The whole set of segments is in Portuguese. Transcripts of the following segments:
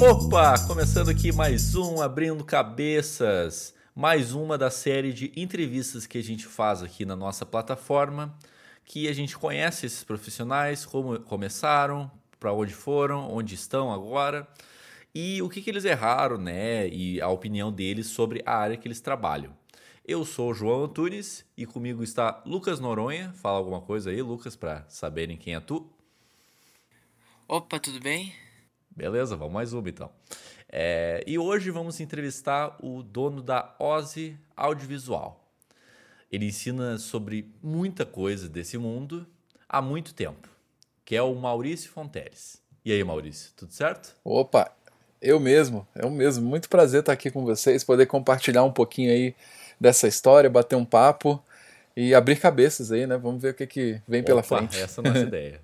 Opa, começando aqui mais um Abrindo Cabeças, mais uma da série de entrevistas que a gente faz aqui na nossa plataforma, que a gente conhece esses profissionais, como começaram, para onde foram, onde estão agora e o que, que eles erraram, né? E a opinião deles sobre a área que eles trabalham. Eu sou o João Antunes e comigo está Lucas Noronha. Fala alguma coisa aí, Lucas, para saberem quem é tu. Opa, tudo bem? Beleza, vamos mais uma então. É, e hoje vamos entrevistar o dono da Ozzy Audiovisual. Ele ensina sobre muita coisa desse mundo há muito tempo, que é o Maurício Fonteles. E aí, Maurício, tudo certo? Opa, eu mesmo, eu mesmo. Muito prazer estar aqui com vocês, poder compartilhar um pouquinho aí dessa história, bater um papo e abrir cabeças aí, né? Vamos ver o que, que vem Opa, pela frente. Essa é a nossa ideia.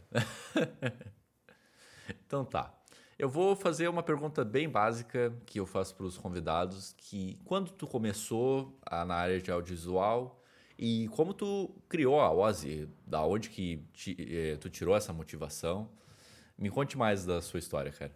então tá. Eu vou fazer uma pergunta bem básica que eu faço para os convidados, que quando tu começou a, na área de audiovisual e como tu criou a Ozzy, da onde que ti, eh, tu tirou essa motivação? Me conte mais da sua história, cara.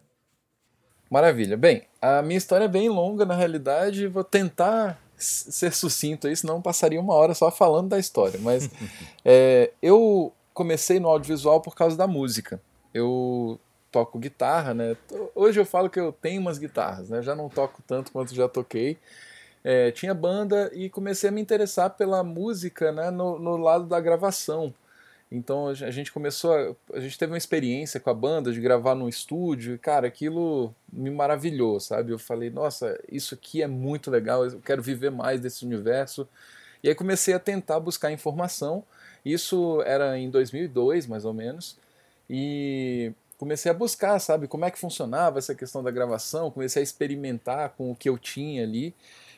Maravilha. Bem, a minha história é bem longa, na realidade, vou tentar ser sucinto aí, senão passaria uma hora só falando da história. Mas é, eu comecei no audiovisual por causa da música. Eu toco guitarra, né? Hoje eu falo que eu tenho umas guitarras, né? Já não toco tanto quanto já toquei. É, tinha banda e comecei a me interessar pela música, né? No, no lado da gravação. Então a gente começou, a, a gente teve uma experiência com a banda de gravar no estúdio, e cara, aquilo me maravilhou, sabe? Eu falei, nossa, isso aqui é muito legal, eu quero viver mais desse universo. E aí comecei a tentar buscar informação. Isso era em 2002, mais ou menos. E comecei a buscar, sabe, como é que funcionava essa questão da gravação, comecei a experimentar com o que eu tinha ali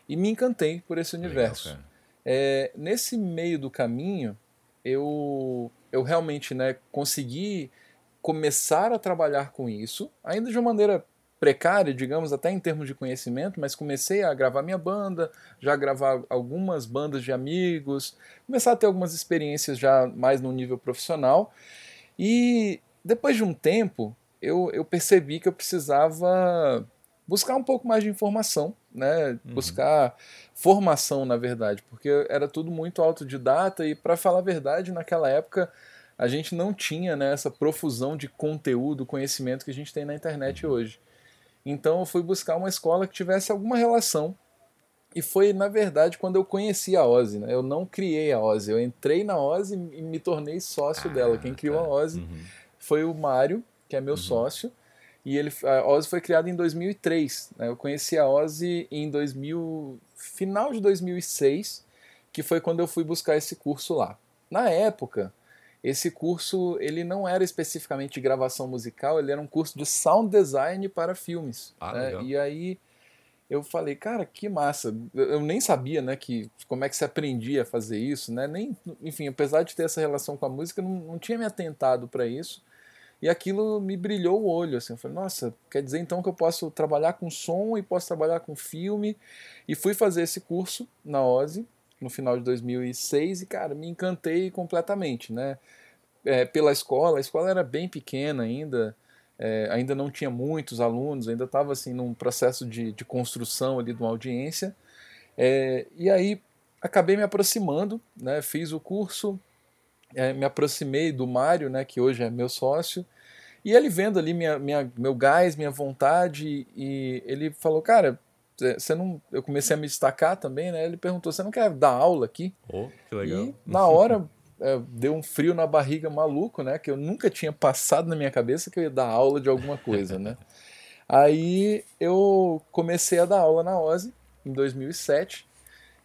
e me encantei por esse universo. Legal, é, nesse meio do caminho, eu, eu realmente né, consegui começar a trabalhar com isso, ainda de uma maneira precária, digamos, até em termos de conhecimento, mas comecei a gravar minha banda, já gravar algumas bandas de amigos, começar a ter algumas experiências já mais no nível profissional. E depois de um tempo, eu, eu percebi que eu precisava buscar um pouco mais de informação, né? Uhum. Buscar formação, na verdade, porque era tudo muito autodidata e, para falar a verdade, naquela época a gente não tinha né, essa profusão de conteúdo, conhecimento que a gente tem na internet hoje. Então eu fui buscar uma escola que tivesse alguma relação e foi, na verdade, quando eu conheci a Ozzy. Né? Eu não criei a Ozzy, eu entrei na Ozzy e me tornei sócio ah, dela. Quem criou tá. a Ozzy uhum foi o Mário, que é meu uhum. sócio, e ele, a Ozzy foi criada em 2003. Né? Eu conheci a Ozzy em 2000, final de 2006, que foi quando eu fui buscar esse curso lá. Na época, esse curso ele não era especificamente de gravação musical, ele era um curso de sound design para filmes. Ah, né? E aí eu falei, cara, que massa. Eu nem sabia, né, que como é que se aprendia a fazer isso, né? Nem, enfim, apesar de ter essa relação com a música, não, não tinha me atentado para isso. E aquilo me brilhou o olho, assim, eu falei, nossa, quer dizer então que eu posso trabalhar com som e posso trabalhar com filme. E fui fazer esse curso na OSI no final de 2006 e, cara, me encantei completamente, né? É, pela escola, a escola era bem pequena ainda, é, ainda não tinha muitos alunos, ainda estava assim num processo de, de construção ali de uma audiência. É, e aí acabei me aproximando, né? Fiz o curso, é, me aproximei do Mário, né? Que hoje é meu sócio, e ele vendo ali minha, minha, meu gás, minha vontade, e ele falou, cara, você não. Eu comecei a me destacar também, né? Ele perguntou: você não quer dar aula aqui? Oh, que legal. E na hora é, deu um frio na barriga maluco, né? Que eu nunca tinha passado na minha cabeça que eu ia dar aula de alguma coisa, né? Aí eu comecei a dar aula na OSE em 2007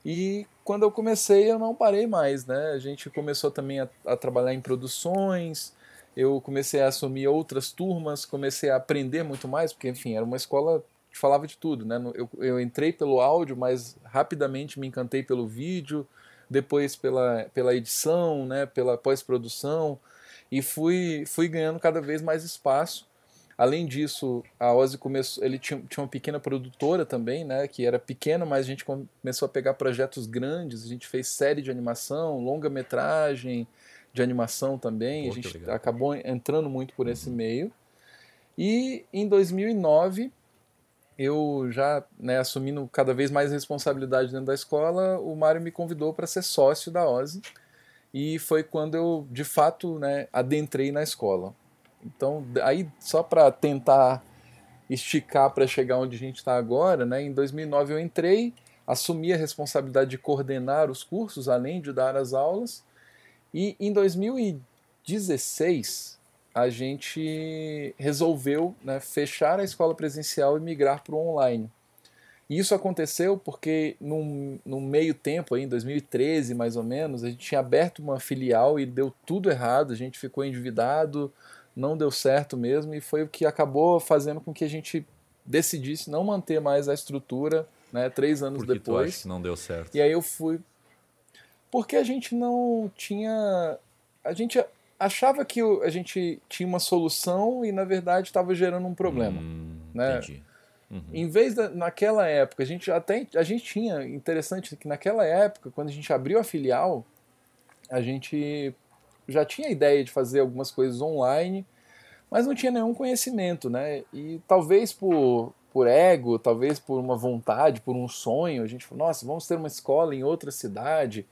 e quando eu comecei eu não parei mais, né? A gente começou também a, a trabalhar em produções, eu comecei a assumir outras turmas, comecei a aprender muito mais, porque, enfim, era uma escola que falava de tudo, né? Eu, eu entrei pelo áudio, mas rapidamente me encantei pelo vídeo, depois pela, pela edição, né? Pela pós-produção, e fui, fui ganhando cada vez mais espaço, Além disso, a Ozzy começou, ele tinha, tinha uma pequena produtora também, né, que era pequena, mas a gente começou a pegar projetos grandes, a gente fez série de animação, longa-metragem de animação também, Pô, a gente acabou entrando muito por esse uhum. meio. E em 2009, eu já né, assumindo cada vez mais responsabilidade dentro da escola, o Mário me convidou para ser sócio da Ozzy, e foi quando eu, de fato, né, adentrei na escola. Então, aí só para tentar esticar para chegar onde a gente está agora, né? Em 2009 eu entrei, assumi a responsabilidade de coordenar os cursos, além de dar as aulas. E em 2016 a gente resolveu né, fechar a escola presencial e migrar para o online. E isso aconteceu porque no, meio tempo, aí, em 2013 mais ou menos, a gente tinha aberto uma filial e deu tudo errado, a gente ficou endividado, não deu certo mesmo e foi o que acabou fazendo com que a gente decidisse não manter mais a estrutura, né, três anos Por que depois. Tu acha que não deu certo. E aí eu fui porque a gente não tinha, a gente achava que a gente tinha uma solução e na verdade estava gerando um problema, hum, né? Entendi. Uhum. Em vez da, naquela época, a gente até a gente tinha interessante que naquela época, quando a gente abriu a filial, a gente já tinha ideia de fazer algumas coisas online, mas não tinha nenhum conhecimento, né? E talvez por, por ego, talvez por uma vontade, por um sonho, a gente falou, nossa, vamos ter uma escola em outra cidade.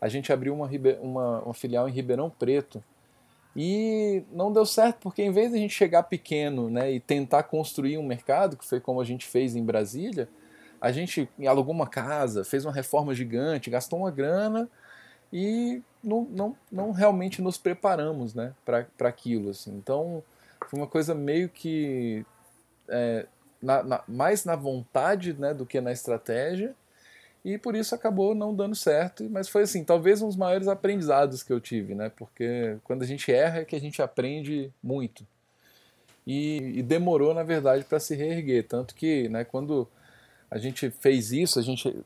A gente abriu uma, uma, uma filial em Ribeirão Preto. E não deu certo, porque em vez de a gente chegar pequeno né, e tentar construir um mercado, que foi como a gente fez em Brasília, a gente alugou uma casa, fez uma reforma gigante, gastou uma grana, e não, não, não realmente nos preparamos né, para aquilo. Assim. Então, foi uma coisa meio que é, na, na, mais na vontade né, do que na estratégia, e por isso acabou não dando certo. Mas foi assim, talvez um dos maiores aprendizados que eu tive, né? Porque quando a gente erra é que a gente aprende muito. E, e demorou, na verdade, para se reerguer. Tanto que, né, quando a gente fez isso, a gente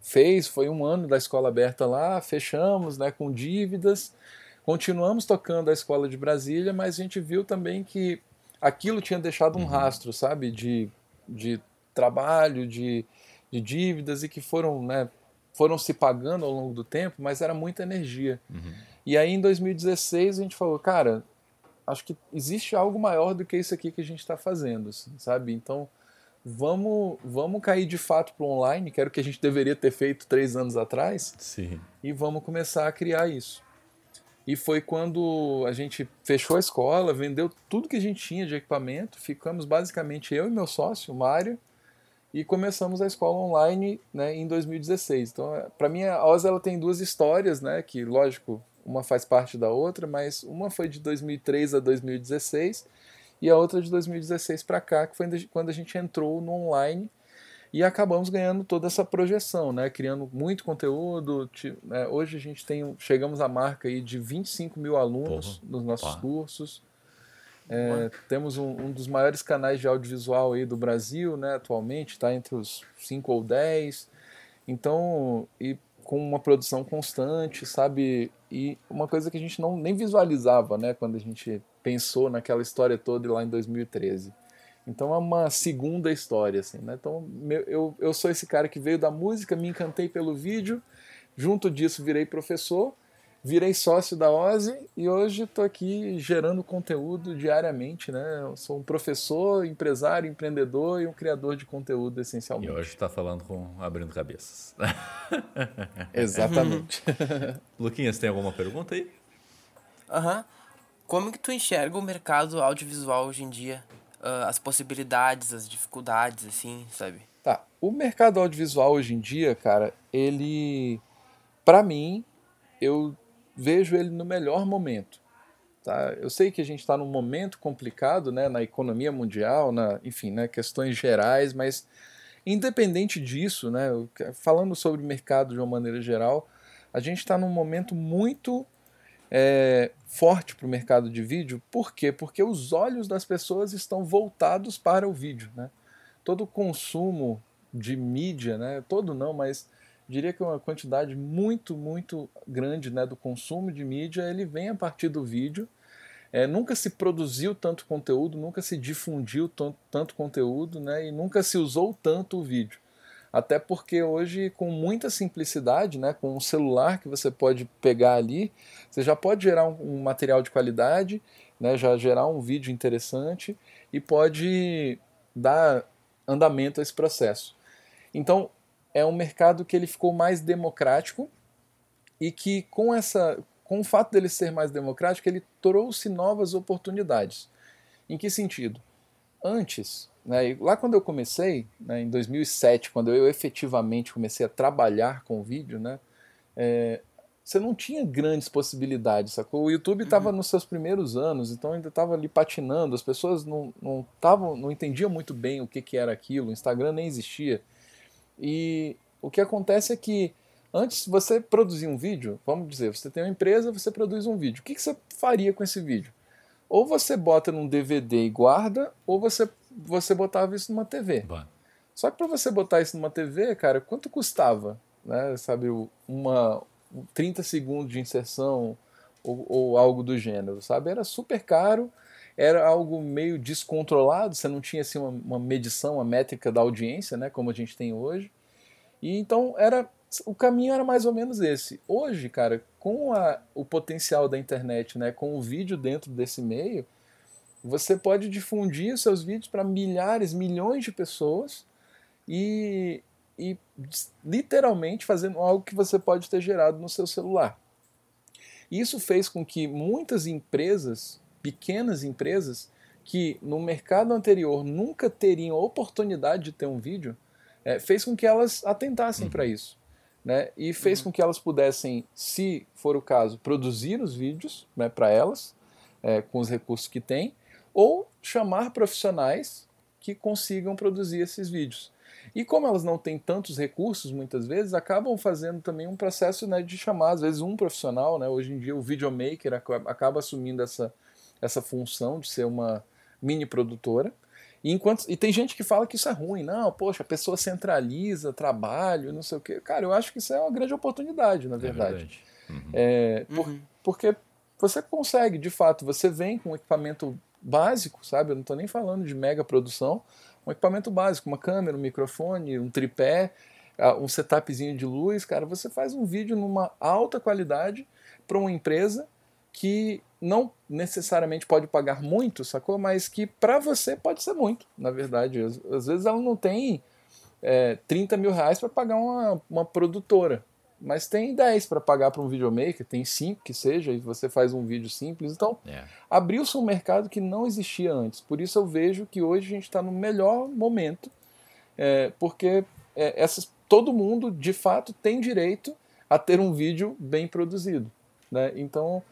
fez, foi um ano da escola aberta lá, fechamos né, com dívidas, continuamos tocando a escola de Brasília, mas a gente viu também que aquilo tinha deixado um uhum. rastro, sabe, de, de trabalho, de, de dívidas e que foram, né, foram se pagando ao longo do tempo, mas era muita energia. Uhum. E aí em 2016 a gente falou, cara, acho que existe algo maior do que isso aqui que a gente está fazendo, assim, sabe? Então vamos, vamos cair de fato para o online, que era o que a gente deveria ter feito três anos atrás, Sim. e vamos começar a criar isso. E foi quando a gente fechou a escola, vendeu tudo que a gente tinha de equipamento, ficamos basicamente eu e meu sócio, o Mário, e começamos a escola online né, em 2016. Então, é, para mim, a OSA ela tem duas histórias, né, que, lógico, uma faz parte da outra, mas uma foi de 2003 a 2016 e a outra de 2016 para cá, que foi quando a gente entrou no online e acabamos ganhando toda essa projeção, né? criando muito conteúdo. Né? Hoje a gente tem, chegamos à marca aí de 25 mil alunos Porra. nos nossos Pá. cursos. É, temos um, um, dos maiores canais de audiovisual aí do Brasil, né, atualmente, está entre os 5 ou 10. Então, e com uma produção constante, sabe? E uma coisa que a gente não nem visualizava, né, quando a gente pensou naquela história toda lá em 2013. Então é uma segunda história, assim, né? Então eu, eu sou esse cara que veio da música, me encantei pelo vídeo, junto disso virei professor, virei sócio da OSE e hoje estou aqui gerando conteúdo diariamente, né? Eu sou um professor, empresário, empreendedor e um criador de conteúdo essencialmente. E hoje está falando com Abrindo Cabeças. Exatamente. Luquinhas, tem alguma pergunta aí? Aham. Uhum. Como que tu enxerga o mercado audiovisual hoje em dia? Uh, as possibilidades, as dificuldades, assim, sabe? Tá. O mercado audiovisual hoje em dia, cara, ele. para mim, eu vejo ele no melhor momento. Tá? Eu sei que a gente está num momento complicado né, na economia mundial, na, enfim, né, questões gerais, mas independente disso, né, falando sobre o mercado de uma maneira geral, a gente está num momento muito é, forte para o mercado de vídeo. Por quê? Porque os olhos das pessoas estão voltados para o vídeo. Né? Todo o consumo de mídia, né? todo não, mas diria que uma quantidade muito, muito grande né, do consumo de mídia ele vem a partir do vídeo. é, nunca se produziu tanto conteúdo, nunca se difundiu tanto, tanto conteúdo, né, e nunca se usou tanto o vídeo. Até porque hoje, com muita simplicidade, né, com um celular que você pode pegar ali, você já pode gerar um, um material de qualidade, né, já gerar um vídeo interessante e pode dar andamento a esse processo. Então, é um mercado que ele ficou mais democrático e que com essa com o fato dele ser mais democrático, ele trouxe novas oportunidades. Em que sentido? Antes, né, lá quando eu comecei, né, em 2007, quando eu efetivamente comecei a trabalhar com vídeo, né, é, você não tinha grandes possibilidades, sacou? O YouTube estava uhum. nos seus primeiros anos, então ainda estava ali patinando, as pessoas não, não, tavam, não entendiam muito bem o que, que era aquilo, o Instagram nem existia. E o que acontece é que antes você produzir um vídeo, vamos dizer, você tem uma empresa, você produz um vídeo. O que, que você faria com esse vídeo? Ou você bota num DVD e guarda, ou você, você botava isso numa TV. Bah. Só que para você botar isso numa TV, cara, quanto custava? Né? Sabe, uma 30 segundos de inserção ou, ou algo do gênero, sabe? Era super caro era algo meio descontrolado, você não tinha assim, uma, uma, medição, uma métrica da audiência, né, como a gente tem hoje. E então era o caminho era mais ou menos esse. Hoje, cara, com a, o potencial da internet, né, com o vídeo dentro desse meio, você pode difundir seus vídeos para milhares, milhões de pessoas e, e literalmente fazendo algo que você pode ter gerado no seu celular. Isso fez com que muitas empresas pequenas empresas que no mercado anterior nunca teriam oportunidade de ter um vídeo, é, fez com que elas atentassem uhum. para isso. Né? E fez uhum. com que elas pudessem, se for o caso, produzir os vídeos né, para elas, é, com os recursos que têm, ou chamar profissionais que consigam produzir esses vídeos. E como elas não têm tantos recursos, muitas vezes, acabam fazendo também um processo né, de chamar, às vezes, um profissional. Né? Hoje em dia, o videomaker acaba assumindo essa, essa função de ser uma mini produtora. E, enquanto, e tem gente que fala que isso é ruim. Não, poxa, a pessoa centraliza trabalho, não sei o quê. Cara, eu acho que isso é uma grande oportunidade, na verdade. É verdade. Uhum. É, por, uhum. Porque você consegue, de fato, você vem com um equipamento básico, sabe? Eu não estou nem falando de mega produção, um equipamento básico, uma câmera, um microfone, um tripé, um setupzinho de luz, cara, você faz um vídeo numa alta qualidade para uma empresa que não necessariamente pode pagar muito, sacou? Mas que para você pode ser muito, na verdade. Às, às vezes ela não tem é, 30 mil reais para pagar uma, uma produtora, mas tem 10 para pagar para um videomaker, tem 5 que seja, e você faz um vídeo simples. Então, é. abriu-se um mercado que não existia antes. Por isso eu vejo que hoje a gente está no melhor momento, é, porque é, essas, todo mundo, de fato, tem direito a ter um vídeo bem produzido. Né? Então,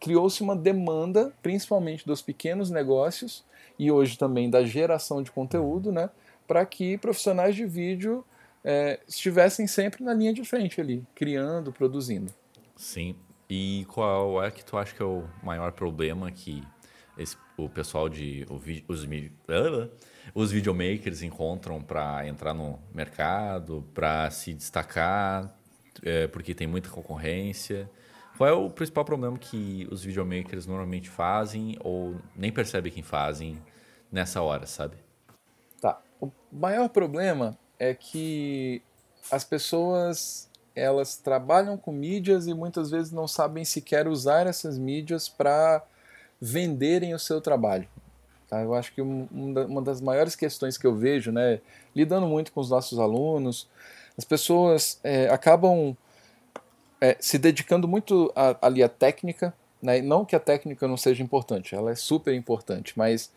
criou-se uma demanda, principalmente dos pequenos negócios e hoje também da geração de conteúdo, né, para que profissionais de vídeo é, estivessem sempre na linha de frente ali, criando, produzindo. Sim. E qual é que tu acha que é o maior problema que esse, o pessoal de o, os, os videomakers encontram para entrar no mercado, para se destacar, é, porque tem muita concorrência? Qual é o principal problema que os videomakers normalmente fazem ou nem percebem que fazem nessa hora, sabe? Tá. O maior problema é que as pessoas elas trabalham com mídias e muitas vezes não sabem sequer usar essas mídias para venderem o seu trabalho. Tá? Eu acho que uma das maiores questões que eu vejo, né, lidando muito com os nossos alunos, as pessoas é, acabam é, se dedicando muito a, ali à técnica, né? não que a técnica não seja importante, ela é super importante, mas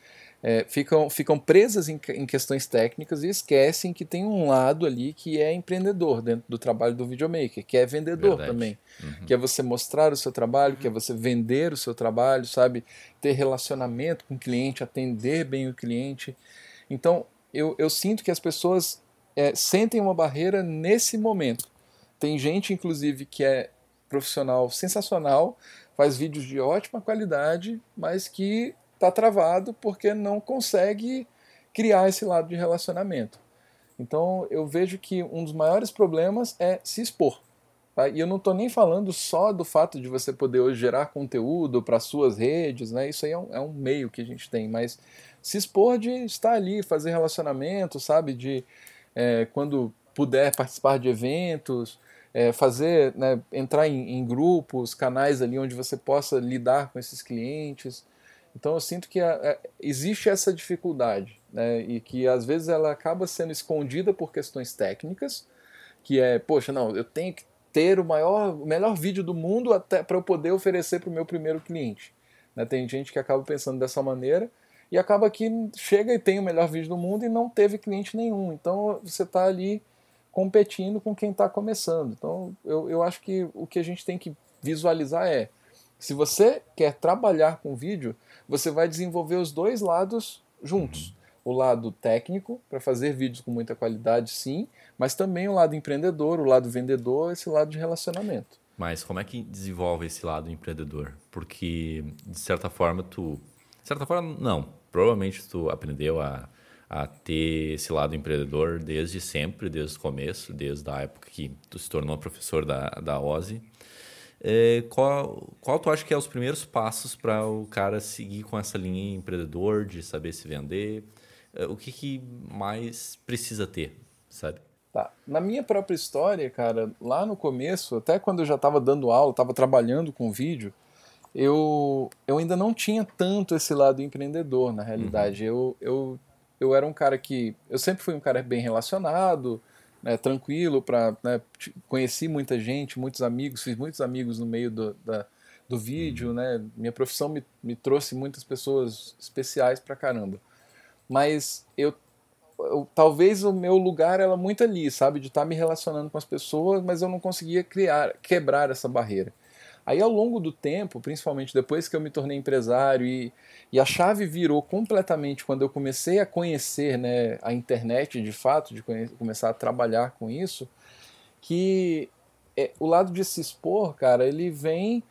é, ficam, ficam presas em, em, questões técnicas e esquecem que tem um lado ali que é empreendedor dentro do trabalho do videomaker, que é vendedor Verdade. também. Uhum. Que é você mostrar o seu trabalho, que é você vender o seu trabalho, sabe? Ter relacionamento com o cliente, atender bem o cliente. Então, eu, eu sinto que as pessoas é, sentem uma barreira nesse momento. Tem gente, inclusive, que é profissional sensacional, faz vídeos de ótima qualidade, mas que está travado porque não consegue criar esse lado de relacionamento. Então eu vejo que um dos maiores problemas é se expor. Tá? E eu não estou nem falando só do fato de você poder hoje gerar conteúdo para suas redes, né? Isso aí é um, é um, meio que a gente tem, mas se expor de estar ali, fazer relacionamento, sabe? De é, quando puder participar de eventos, é, fazer, né, entrar em, em, grupos, canais ali onde você possa lidar com esses clientes. Então eu sinto que a, a, existe essa dificuldade, né? E que às vezes ela acaba sendo escondida por questões técnicas, que é, poxa, não, eu tenho que ter o maior, o melhor vídeo do mundo até para eu poder oferecer para o meu primeiro cliente. Né? Tem gente que acaba pensando dessa maneira e acaba que chega e tem o melhor vídeo do mundo e não teve cliente nenhum. Então você está ali competindo com quem está começando. Então eu, eu acho que o que a gente tem que visualizar é se você quer trabalhar com vídeo, você vai desenvolver os dois lados juntos o lado técnico, para fazer vídeos com muita qualidade, sim, mas também o lado empreendedor, o lado vendedor, esse lado de relacionamento. Mas como é que desenvolve esse lado empreendedor? Porque, de certa forma, tu. De certa forma, não. Provavelmente tu aprendeu a, a ter esse lado empreendedor desde sempre, desde o começo, desde a época que tu se tornou professor da, da OSI. É, qual, qual tu acha que é os primeiros passos para o cara seguir com essa linha empreendedor, de saber se vender? Eh, o que, que mais precisa ter, sabe? Tá. Na minha própria história, cara, lá no começo, até quando eu já estava dando aula, estava trabalhando com vídeo, eu, eu ainda não tinha tanto esse lado empreendedor, na realidade. Uhum. Eu, eu, eu era um cara que. Eu sempre fui um cara bem relacionado, né, tranquilo, para né, conheci muita gente, muitos amigos, fiz muitos amigos no meio do, da, do vídeo, uhum. né? Minha profissão me, me trouxe muitas pessoas especiais pra caramba mas eu, eu, talvez o meu lugar era muito ali, sabe, de estar tá me relacionando com as pessoas, mas eu não conseguia criar, quebrar essa barreira. Aí ao longo do tempo, principalmente depois que eu me tornei empresário e, e a chave virou completamente quando eu comecei a conhecer né, a internet de fato, de começar a trabalhar com isso, que é, o lado de se expor, cara, ele vem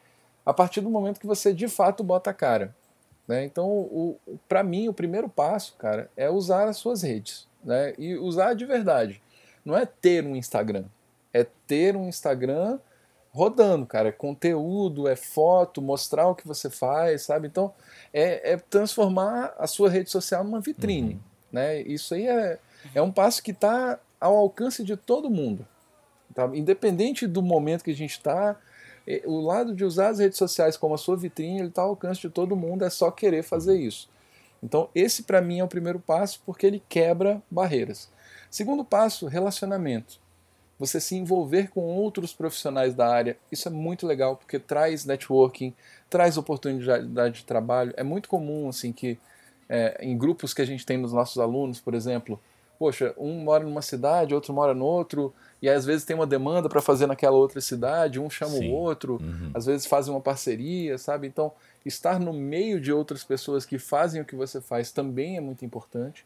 a partir do momento que você de fato bota a cara. Né? Então, para mim, o primeiro passo, cara, é usar as suas redes. Né? E usar de verdade. Não é ter um Instagram. É ter um Instagram rodando, cara. É conteúdo, é foto, mostrar o que você faz, sabe? Então, é, é transformar a sua rede social numa vitrine. Uhum. Né? Isso aí é, é um passo que está ao alcance de todo mundo. Tá? Independente do momento que a gente está, o lado de usar as redes sociais como a sua vitrine, ele está ao alcance de todo mundo, é só querer fazer isso. Então, esse para mim é o primeiro passo porque ele quebra barreiras. Segundo passo, relacionamento. Você se envolver com outros profissionais da área, isso é muito legal porque traz networking, traz oportunidade de trabalho. É muito comum assim que é, em grupos que a gente tem nos nossos alunos, por exemplo, poxa, um mora numa cidade, outro mora no outro, e às vezes tem uma demanda para fazer naquela outra cidade, um chama Sim. o outro, uhum. às vezes fazem uma parceria, sabe? Então, estar no meio de outras pessoas que fazem o que você faz também é muito importante,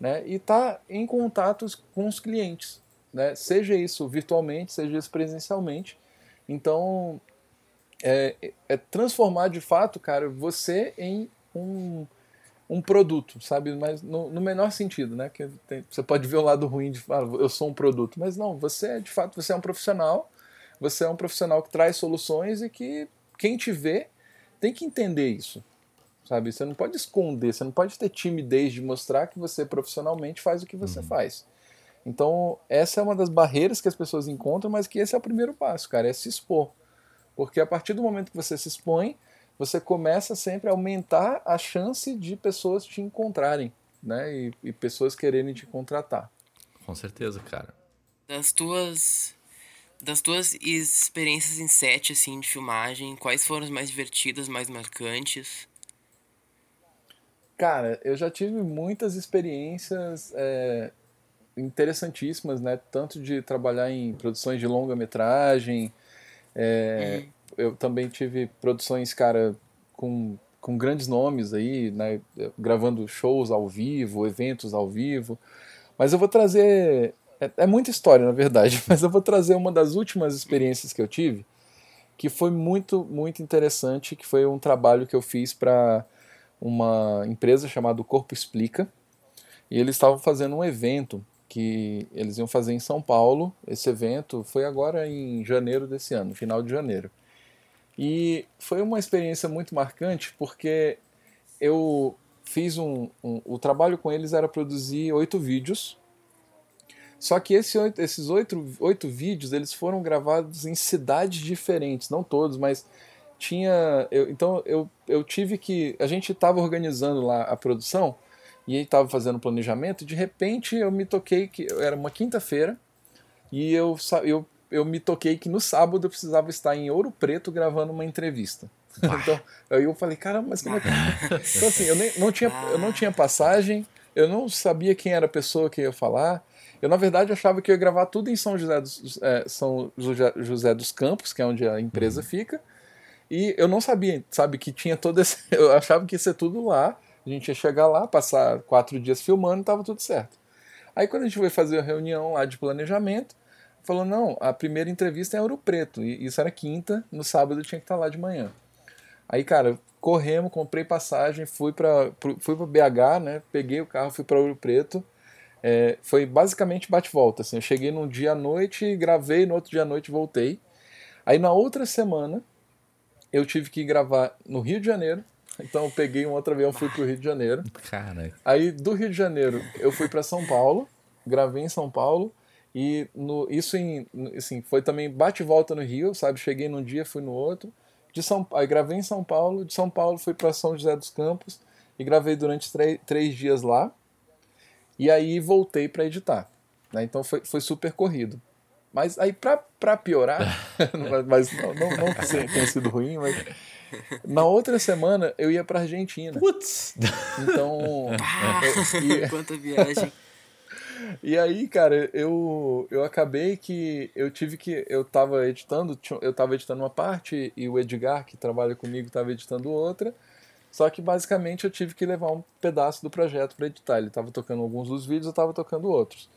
né? E estar tá em contatos com os clientes, né? Seja isso virtualmente, seja isso presencialmente. Então, é, é transformar de fato, cara, você em um um produto, sabe? Mas no, no menor sentido, né? Que tem, você pode ver o lado ruim de falar, ah, eu sou um produto, mas não, você é de fato, você é um profissional, você é um profissional que traz soluções e que quem te vê tem que entender isso, sabe? Você não pode esconder, você não pode ter timidez de mostrar que você profissionalmente faz o que você uhum. faz. Então, essa é uma das barreiras que as pessoas encontram, mas que esse é o primeiro passo, cara, é se expor. Porque a partir do momento que você se expõe, você começa sempre a aumentar a chance de pessoas te encontrarem, né? E, e pessoas quererem te contratar. Com certeza, cara. Das tuas das tuas experiências em set assim de filmagem, quais foram as mais divertidas, mais marcantes? Cara, eu já tive muitas experiências é, interessantíssimas, né? Tanto de trabalhar em produções de longa metragem, é, uhum eu também tive produções, cara, com, com grandes nomes aí, né, gravando shows ao vivo, eventos ao vivo. Mas eu vou trazer. É, é muita história, na verdade, mas eu vou trazer uma das últimas experiências que eu tive, que foi muito, muito interessante, que foi um trabalho que eu fiz para uma empresa chamada Corpo Explica. E eles estavam fazendo um evento que eles iam fazer em São Paulo. Esse evento foi agora em janeiro desse ano, final de janeiro. E foi uma experiência muito marcante porque eu fiz um, um o trabalho com eles era produzir oito vídeos. Só que esse, esses oito, oito vídeos eles foram gravados em cidades diferentes, não todos, mas tinha. Eu, então eu, eu tive que. A gente estava organizando lá a produção e estava fazendo planejamento. E de repente eu me toquei que era uma quinta-feira e eu, eu, eu me toquei que no sábado eu precisava estar em Ouro Preto gravando uma entrevista. então aí eu falei, caramba, mas como é que. então assim, eu, nem, não tinha, eu não tinha passagem, eu não sabia quem era a pessoa que ia falar. Eu, na verdade, achava que eu ia gravar tudo em São José dos, é, São José dos Campos, que é onde a empresa uhum. fica. E eu não sabia, sabe, que tinha todo esse. Eu achava que ia ser tudo lá. A gente ia chegar lá, passar quatro dias filmando tava tudo certo. Aí quando a gente foi fazer a reunião lá de planejamento, falou: não, a primeira entrevista é Ouro Preto. E isso era quinta, no sábado eu tinha que estar lá de manhã. Aí, cara, corremos, comprei passagem, fui para fui BH, né? Peguei o carro, fui para Ouro Preto. É, foi basicamente bate-volta. Assim, eu cheguei num dia à noite, gravei, no outro dia à noite voltei. Aí na outra semana eu tive que gravar no Rio de Janeiro. Então eu peguei um outro avião, fui pro Rio de Janeiro. Cara. Aí do Rio de Janeiro eu fui para São Paulo, gravei em São Paulo e no, isso em, assim, foi também bate e volta no Rio, sabe? Cheguei num dia, fui no outro. De São, aí gravei em São Paulo, de São Paulo fui para São José dos Campos e gravei durante três, três dias lá. E aí voltei para editar. Né? Então foi, foi super corrido. Mas aí, pra, pra piorar, mas não, não, não que tenha sido ruim, mas. Na outra semana eu ia pra Argentina. Putz! Então. Ah, eu, Quanta viagem. E aí, cara, eu, eu acabei que eu tive que. Eu tava editando, eu tava editando uma parte e o Edgar, que trabalha comigo, tava editando outra. Só que basicamente eu tive que levar um pedaço do projeto para editar. Ele tava tocando alguns dos vídeos, eu tava tocando outros.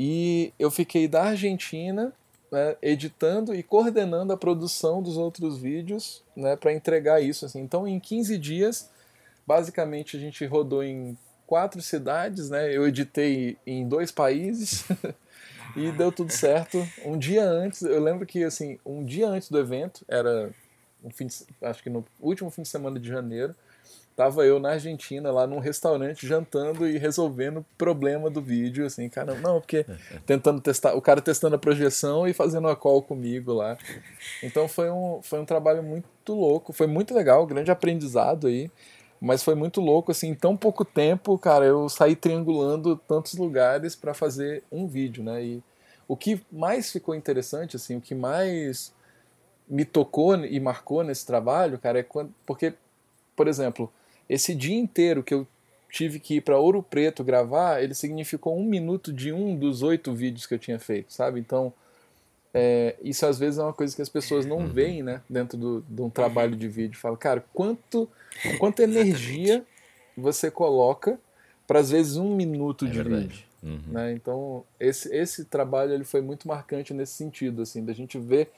E eu fiquei da Argentina né, editando e coordenando a produção dos outros vídeos né, para entregar isso. Assim. Então, em 15 dias, basicamente a gente rodou em quatro cidades, né? eu editei em dois países e deu tudo certo. Um dia antes, eu lembro que assim, um dia antes do evento, era um fim de, acho que no último fim de semana de janeiro, Tava eu na Argentina, lá num restaurante, jantando e resolvendo o problema do vídeo, assim, cara, não, porque tentando testar, o cara testando a projeção e fazendo a call comigo lá. Então foi um, foi um trabalho muito louco, foi muito legal, grande aprendizado aí, mas foi muito louco, assim, em tão pouco tempo, cara, eu saí triangulando tantos lugares para fazer um vídeo, né? E o que mais ficou interessante, assim, o que mais me tocou e marcou nesse trabalho, cara, é quando, porque, por exemplo, esse dia inteiro que eu tive que ir para Ouro Preto gravar, ele significou um minuto de um dos oito vídeos que eu tinha feito, sabe? Então, é, isso às vezes é uma coisa que as pessoas não uhum. veem, né? Dentro do, de um trabalho de vídeo. Fala, cara, quanto, quanta energia você coloca para às vezes um minuto é de verdade. vídeo. Uhum. Né? Então, esse, esse trabalho ele foi muito marcante nesse sentido, assim, da gente ver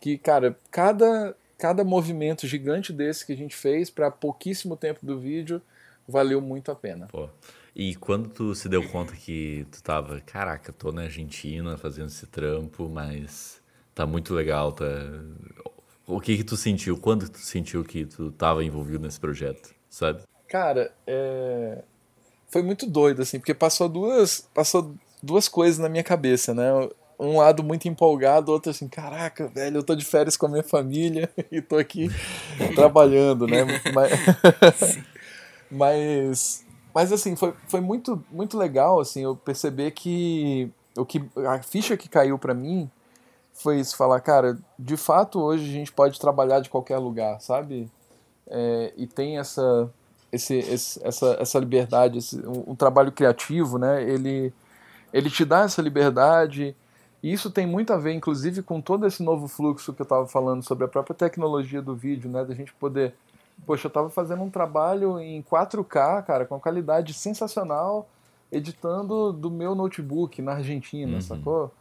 que, cara, cada, cada movimento gigante desse que a gente fez para pouquíssimo tempo do vídeo valeu muito a pena. Pô. E quando tu se deu conta que tu tava, caraca, tô na Argentina fazendo esse trampo, mas tá muito legal, tá... O que que tu sentiu? Quando tu sentiu que tu tava envolvido nesse projeto, sabe? Cara, é... foi muito doido, assim, porque passou duas, passou duas coisas na minha cabeça, né? Um lado muito empolgado, outro assim, caraca, velho, eu tô de férias com a minha família e tô aqui trabalhando, né? Mas, mas, mas assim, foi, foi muito, muito legal, assim, eu perceber que o que a ficha que caiu para mim foi isso, falar, cara, de fato hoje a gente pode trabalhar de qualquer lugar, sabe? É, e tem essa, esse, esse, essa, essa liberdade, esse, um, um trabalho criativo, né? Ele, ele te dá essa liberdade e isso tem muito a ver, inclusive, com todo esse novo fluxo que eu estava falando sobre a própria tecnologia do vídeo, né? Da gente poder. Poxa, eu estava fazendo um trabalho em 4K, cara, com qualidade sensacional, editando do meu notebook na Argentina, uhum. sacou?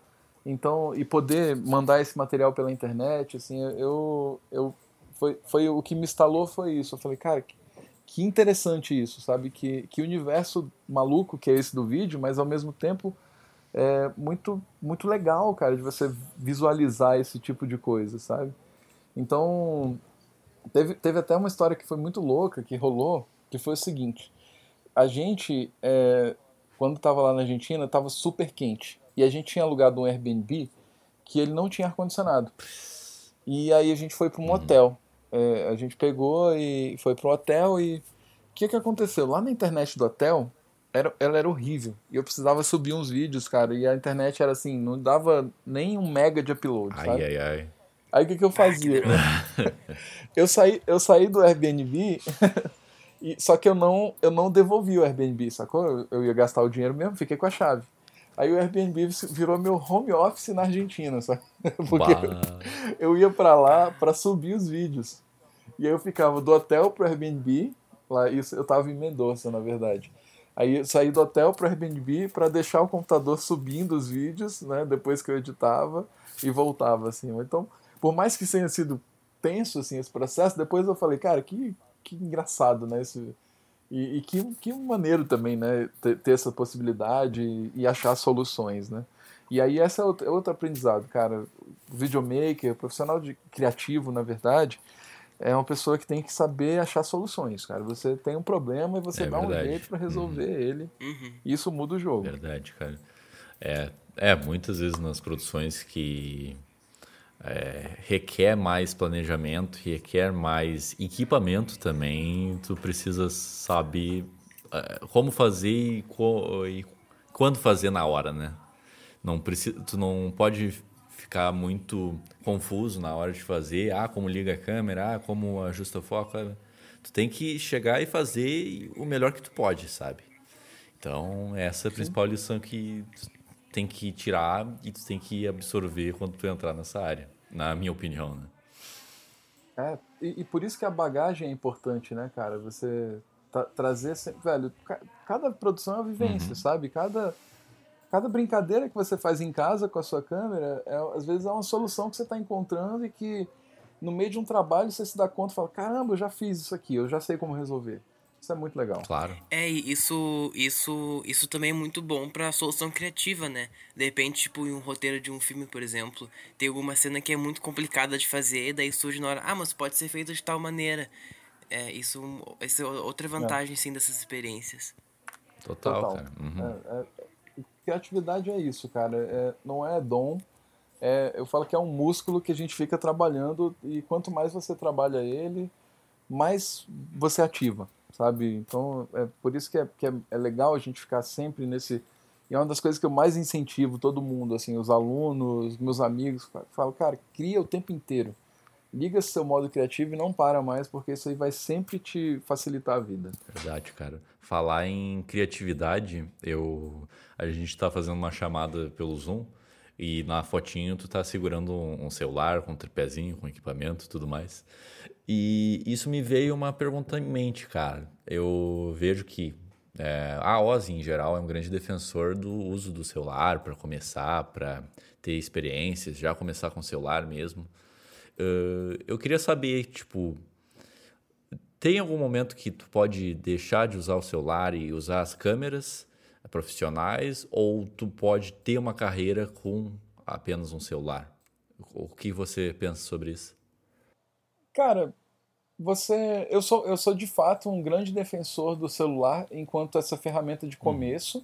Então, e poder mandar esse material pela internet, assim, eu, eu foi, foi o que me instalou foi isso. Eu falei, cara, que, que interessante isso, sabe? Que, que universo maluco que é esse do vídeo, mas ao mesmo tempo é muito, muito legal, cara, de você visualizar esse tipo de coisa, sabe? Então, teve, teve até uma história que foi muito louca, que rolou, que foi o seguinte. A gente, é, quando estava lá na Argentina, estava super quente. E a gente tinha alugado um Airbnb que ele não tinha ar-condicionado. E aí a gente foi para um uhum. hotel. É, a gente pegou e foi para um hotel e... O que, que aconteceu? Lá na internet do hotel, era, ela era horrível. E eu precisava subir uns vídeos, cara. E a internet era assim, não dava nem um mega de upload, ai, sabe? Ai, ai, Aí o que, que eu fazia? eu, saí, eu saí do Airbnb, e, só que eu não, eu não devolvi o Airbnb, sacou? Eu ia gastar o dinheiro mesmo, fiquei com a chave. Aí o Airbnb virou meu home office na Argentina, sabe? Porque bah. eu ia para lá para subir os vídeos. E aí eu ficava do hotel pro Airbnb, lá, isso eu tava em Mendoza, na verdade. Aí saí do hotel pro Airbnb para deixar o computador subindo os vídeos, né, depois que eu editava e voltava assim. Então, por mais que tenha sido tenso assim esse processo, depois eu falei, cara, que, que engraçado, né, esse, e, e que, que maneiro também, né, ter, ter essa possibilidade e, e, achar soluções, né. E aí essa é outro, é outro aprendizado, cara. O videomaker, profissional de criativo, na verdade, é uma pessoa que tem que saber achar soluções, cara. Você tem um problema e você é dá verdade. um jeito para resolver uhum. ele. Uhum. E isso muda o jogo. Verdade, cara. É, é muitas vezes nas produções que é, requer mais planejamento, requer mais equipamento também, tu precisa saber é, como fazer e, e, quando fazer na hora, né? Não precisa, tu não pode ficar muito confuso na hora de fazer, ah, como liga a câmera, ah, como ajusta o foco. Tu tem que chegar e fazer o melhor que tu pode, sabe? Então, essa é a principal lição que tu tem que tirar e tu tem que absorver quando tu entrar nessa área, na minha opinião, né? É, e, e por isso que a bagagem é importante, né, cara? Você tra trazer sempre, velho, cada produção é uma vivência, uhum. sabe? Cada cada brincadeira que você faz em casa com a sua câmera, é, às vezes é uma solução que você está encontrando e que no meio de um trabalho você se dá conta e fala: caramba, eu já fiz isso aqui, eu já sei como resolver. Isso é muito legal. Claro. É, isso isso isso também é muito bom para solução criativa, né? De repente, tipo, em um roteiro de um filme, por exemplo, tem alguma cena que é muito complicada de fazer, daí surge na hora, ah, mas pode ser feito de tal maneira. É, isso, isso é outra vantagem, é. sim, dessas experiências. Total, Total. cara. Uhum. É, é criatividade é isso, cara. É, não é dom. É, eu falo que é um músculo que a gente fica trabalhando e quanto mais você trabalha ele, mais você ativa, sabe? Então é por isso que é, que é, é legal a gente ficar sempre nesse. E é uma das coisas que eu mais incentivo todo mundo, assim, os alunos, meus amigos, falo, cara, cria o tempo inteiro. Liga seu modo criativo e não para mais, porque isso aí vai sempre te facilitar a vida. Verdade, cara. Falar em criatividade, eu a gente está fazendo uma chamada pelo Zoom e na fotinho tu tá segurando um, celular com um tripézinho, com equipamento tudo mais. E isso me veio uma pergunta em mente, cara. Eu vejo que é, a Ozzy, em geral, é um grande defensor do uso do celular para começar, para ter experiências, já começar com o celular mesmo. Uh, eu queria saber, tipo, tem algum momento que tu pode deixar de usar o celular e usar as câmeras? profissionais ou tu pode ter uma carreira com apenas um celular? O que você pensa sobre isso? Cara, você, eu sou, eu sou de fato um grande defensor do celular enquanto essa ferramenta de começo, hum.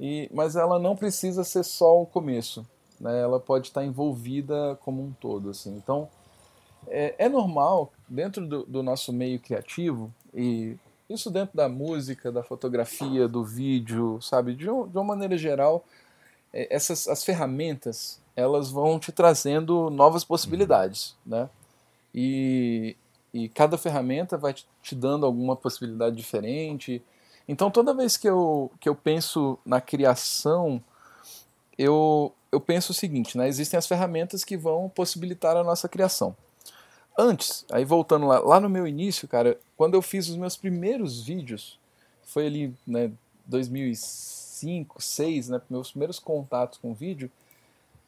e, mas ela não precisa ser só o começo, né? Ela pode estar envolvida como um todo, assim. Então, é, é normal dentro do, do nosso meio criativo e isso dentro da música, da fotografia, do vídeo, sabe? De, um, de uma maneira geral, é, essas as ferramentas elas vão te trazendo novas possibilidades, né? E, e cada ferramenta vai te dando alguma possibilidade diferente. Então toda vez que eu, que eu penso na criação, eu, eu penso o seguinte, né? Existem as ferramentas que vão possibilitar a nossa criação. Antes, aí voltando lá, lá no meu início, cara, quando eu fiz os meus primeiros vídeos, foi ali, né, 2005, 2006, né, meus primeiros contatos com vídeo,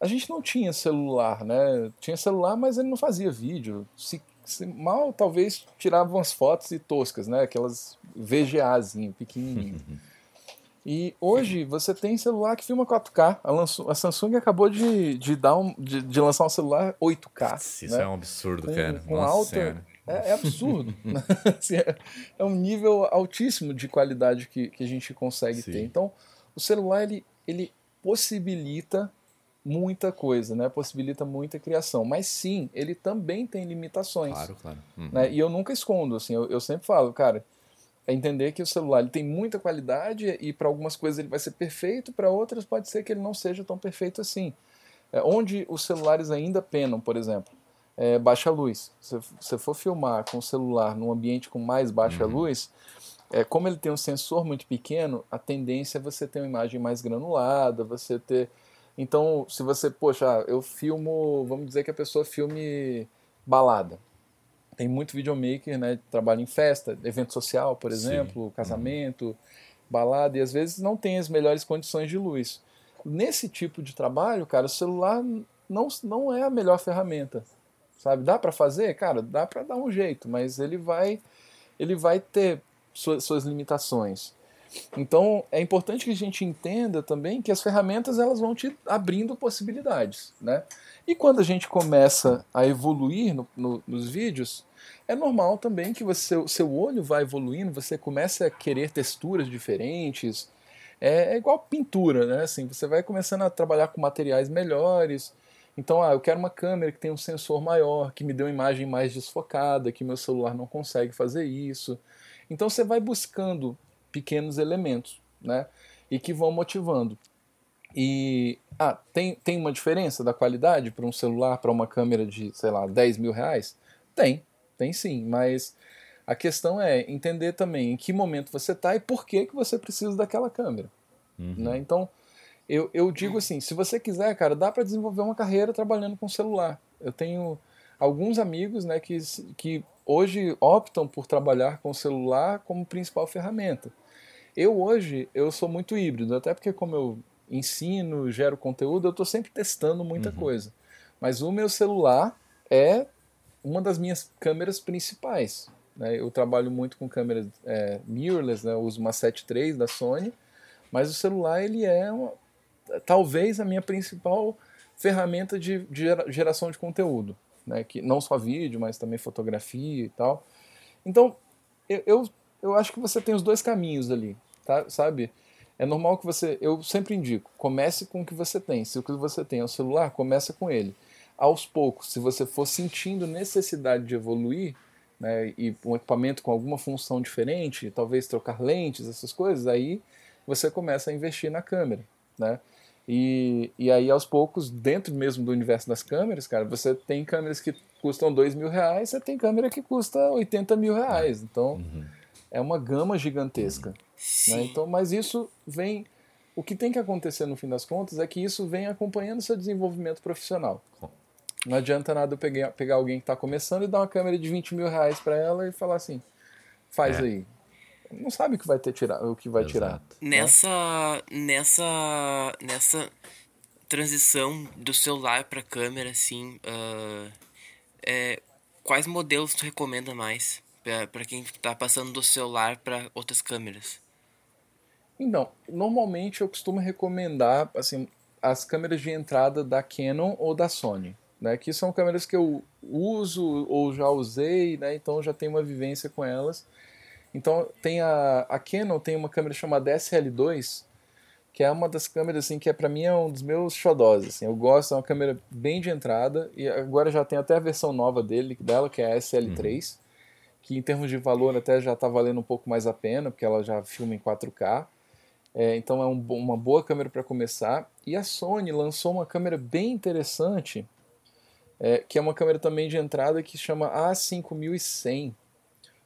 a gente não tinha celular, né? Tinha celular, mas ele não fazia vídeo. Se, se mal, talvez tirava umas fotos e toscas, né? Aquelas VGAzinho, pequenininho. E hoje você tem celular que filma 4K. A, Samsung acabou de, de, dar um, de, de lançar um celular 8K. Isso né? é um absurdo, com, cara. Com Nossa alta. É, é, absurdo. assim, é, é, um nível altíssimo de qualidade que, que a gente consegue Sim. ter. Então, o celular ele, ele possibilita muita coisa, né? Possibilita muita criação. Mas sim, ele também tem limitações. Claro, claro. Uhum. Né? E eu nunca escondo, assim, eu, eu sempre falo, cara, é entender que o celular ele tem muita qualidade e para algumas coisas ele vai ser perfeito, para outras pode ser que ele não seja tão perfeito assim. É, onde os celulares ainda penam, por exemplo, é baixa luz. Se você for filmar com o celular num ambiente com mais baixa uhum. luz, é, como ele tem um sensor muito pequeno, a tendência é você ter uma imagem mais granulada, você ter. Então, se você, poxa, eu filmo, vamos dizer que a pessoa filme balada tem muito videomaker, né? Trabalha em festa, evento social, por exemplo, Sim. casamento, uhum. balada, e às vezes não tem as melhores condições de luz. Nesse tipo de trabalho, cara, o celular não, não é a melhor ferramenta, sabe? Dá para fazer? Cara, dá para dar um jeito, mas ele vai, ele vai ter suas, suas limitações. Então é importante que a gente entenda também que as ferramentas elas vão te abrindo possibilidades, né? E quando a gente começa a evoluir no, no, nos vídeos, é normal também que você, seu olho vai evoluindo, você começa a querer texturas diferentes. É, é, igual pintura, né? Assim, você vai começando a trabalhar com materiais melhores. Então, ah, eu quero uma câmera que tenha um sensor maior, que me dê uma imagem mais desfocada, que meu celular não consegue fazer isso. Então, você vai buscando pequenos elementos, né? E que vão motivando. E ah, tem, tem uma diferença da qualidade para um celular, para uma câmera de, sei lá, 10 mil reais? Tem, tem sim, mas a questão é entender também em que momento você está e por que, que você precisa daquela câmera. Uhum. Né? Então, eu, eu digo assim, se você quiser, cara, dá para desenvolver uma carreira trabalhando com celular. Eu tenho alguns amigos né, que, que hoje optam por trabalhar com celular como principal ferramenta. Eu hoje, eu sou muito híbrido, até porque como eu ensino, gero conteúdo, eu estou sempre testando muita uhum. coisa. Mas o meu celular é uma das minhas câmeras principais. Né? Eu trabalho muito com câmeras é, mirrorless, né? eu uso uma 7 III da Sony, mas o celular ele é uma, talvez a minha principal ferramenta de, de geração de conteúdo, né? que não só vídeo, mas também fotografia e tal. Então, eu, eu, eu acho que você tem os dois caminhos ali, tá? sabe? É normal que você, eu sempre indico, comece com o que você tem. Se o que você tem é o celular, começa com ele aos poucos, se você for sentindo necessidade de evoluir, né, e um equipamento com alguma função diferente, talvez trocar lentes, essas coisas, aí você começa a investir na câmera, né? E, e aí, aos poucos, dentro mesmo do universo das câmeras, cara, você tem câmeras que custam dois mil reais, você tem câmera que custa 80 mil reais. Então, uhum. É uma gama gigantesca. Uhum. Né? Então, mas isso vem... O que tem que acontecer, no fim das contas, é que isso vem acompanhando o seu desenvolvimento profissional. Não adianta nada eu pegar, pegar alguém que está começando e dar uma câmera de 20 mil reais para ela e falar assim, faz é. aí. Não sabe o que vai ter tirar, o que vai Exato. tirar. Nessa, né? nessa, nessa transição do celular para câmera, assim, uh, é, quais modelos tu recomenda mais para quem está passando do celular para outras câmeras? Então, normalmente eu costumo recomendar assim as câmeras de entrada da Canon ou da Sony né, que são câmeras que eu uso ou já usei, né, então já tenho uma vivência com elas. Então tem a, a Canon tem uma câmera chamada SL2, que é uma das câmeras assim que é para mim é um dos meus xodós, assim. Eu gosto, é uma câmera bem de entrada e agora já tem até a versão nova dele, dela, que é a SL3, uhum. Que em termos de valor até já está valendo um pouco mais a pena, porque ela já filma em 4K. É, então é um, uma boa câmera para começar. E a Sony lançou uma câmera bem interessante, é, que é uma câmera também de entrada que chama A5100.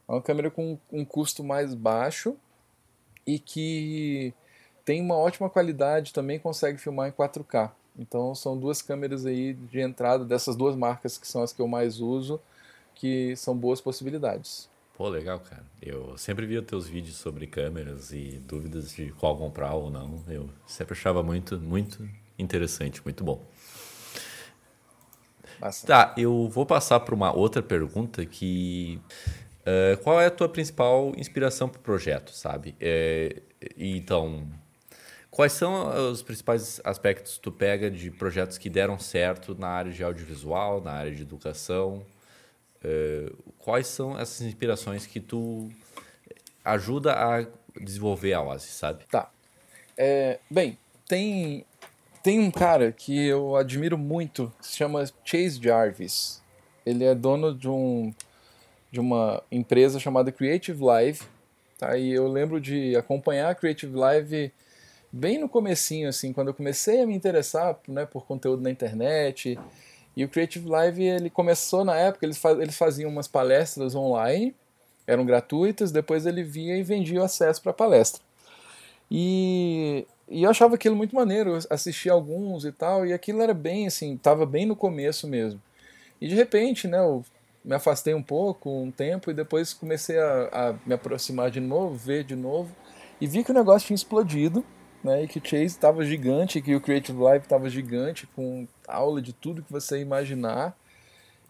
É uma câmera com um custo mais baixo e que tem uma ótima qualidade, também consegue filmar em 4K. Então são duas câmeras aí de entrada dessas duas marcas que são as que eu mais uso, que são boas possibilidades. Pô, legal, cara. Eu sempre via teus vídeos sobre câmeras e dúvidas de qual comprar ou não. Eu sempre achava muito, muito interessante, muito bom. Passa. Tá, eu vou passar para uma outra pergunta que... Uh, qual é a tua principal inspiração para o projeto, sabe? É, então, Quais são os principais aspectos que tu pega de projetos que deram certo na área de audiovisual, na área de educação? Uh, quais são essas inspirações que tu ajuda a desenvolver a OASI, sabe? Tá. É, bem, tem, tem um cara que eu admiro muito, que se chama Chase Jarvis. Ele é dono de, um, de uma empresa chamada Creative Live. Tá? E eu lembro de acompanhar a Creative Live bem no comecinho, assim, quando eu comecei a me interessar né, por conteúdo na internet. E o Creative Live ele começou na época, eles, faz, eles faziam umas palestras online, eram gratuitas, depois ele via e vendia o acesso para a palestra. E, e eu achava aquilo muito maneiro, assistia alguns e tal, e aquilo era bem assim, estava bem no começo mesmo. E de repente, né, eu me afastei um pouco, um tempo, e depois comecei a, a me aproximar de novo, ver de novo, e vi que o negócio tinha explodido, né, e que o Chase estava gigante, que o Creative Live estava gigante, com aula de tudo que você imaginar.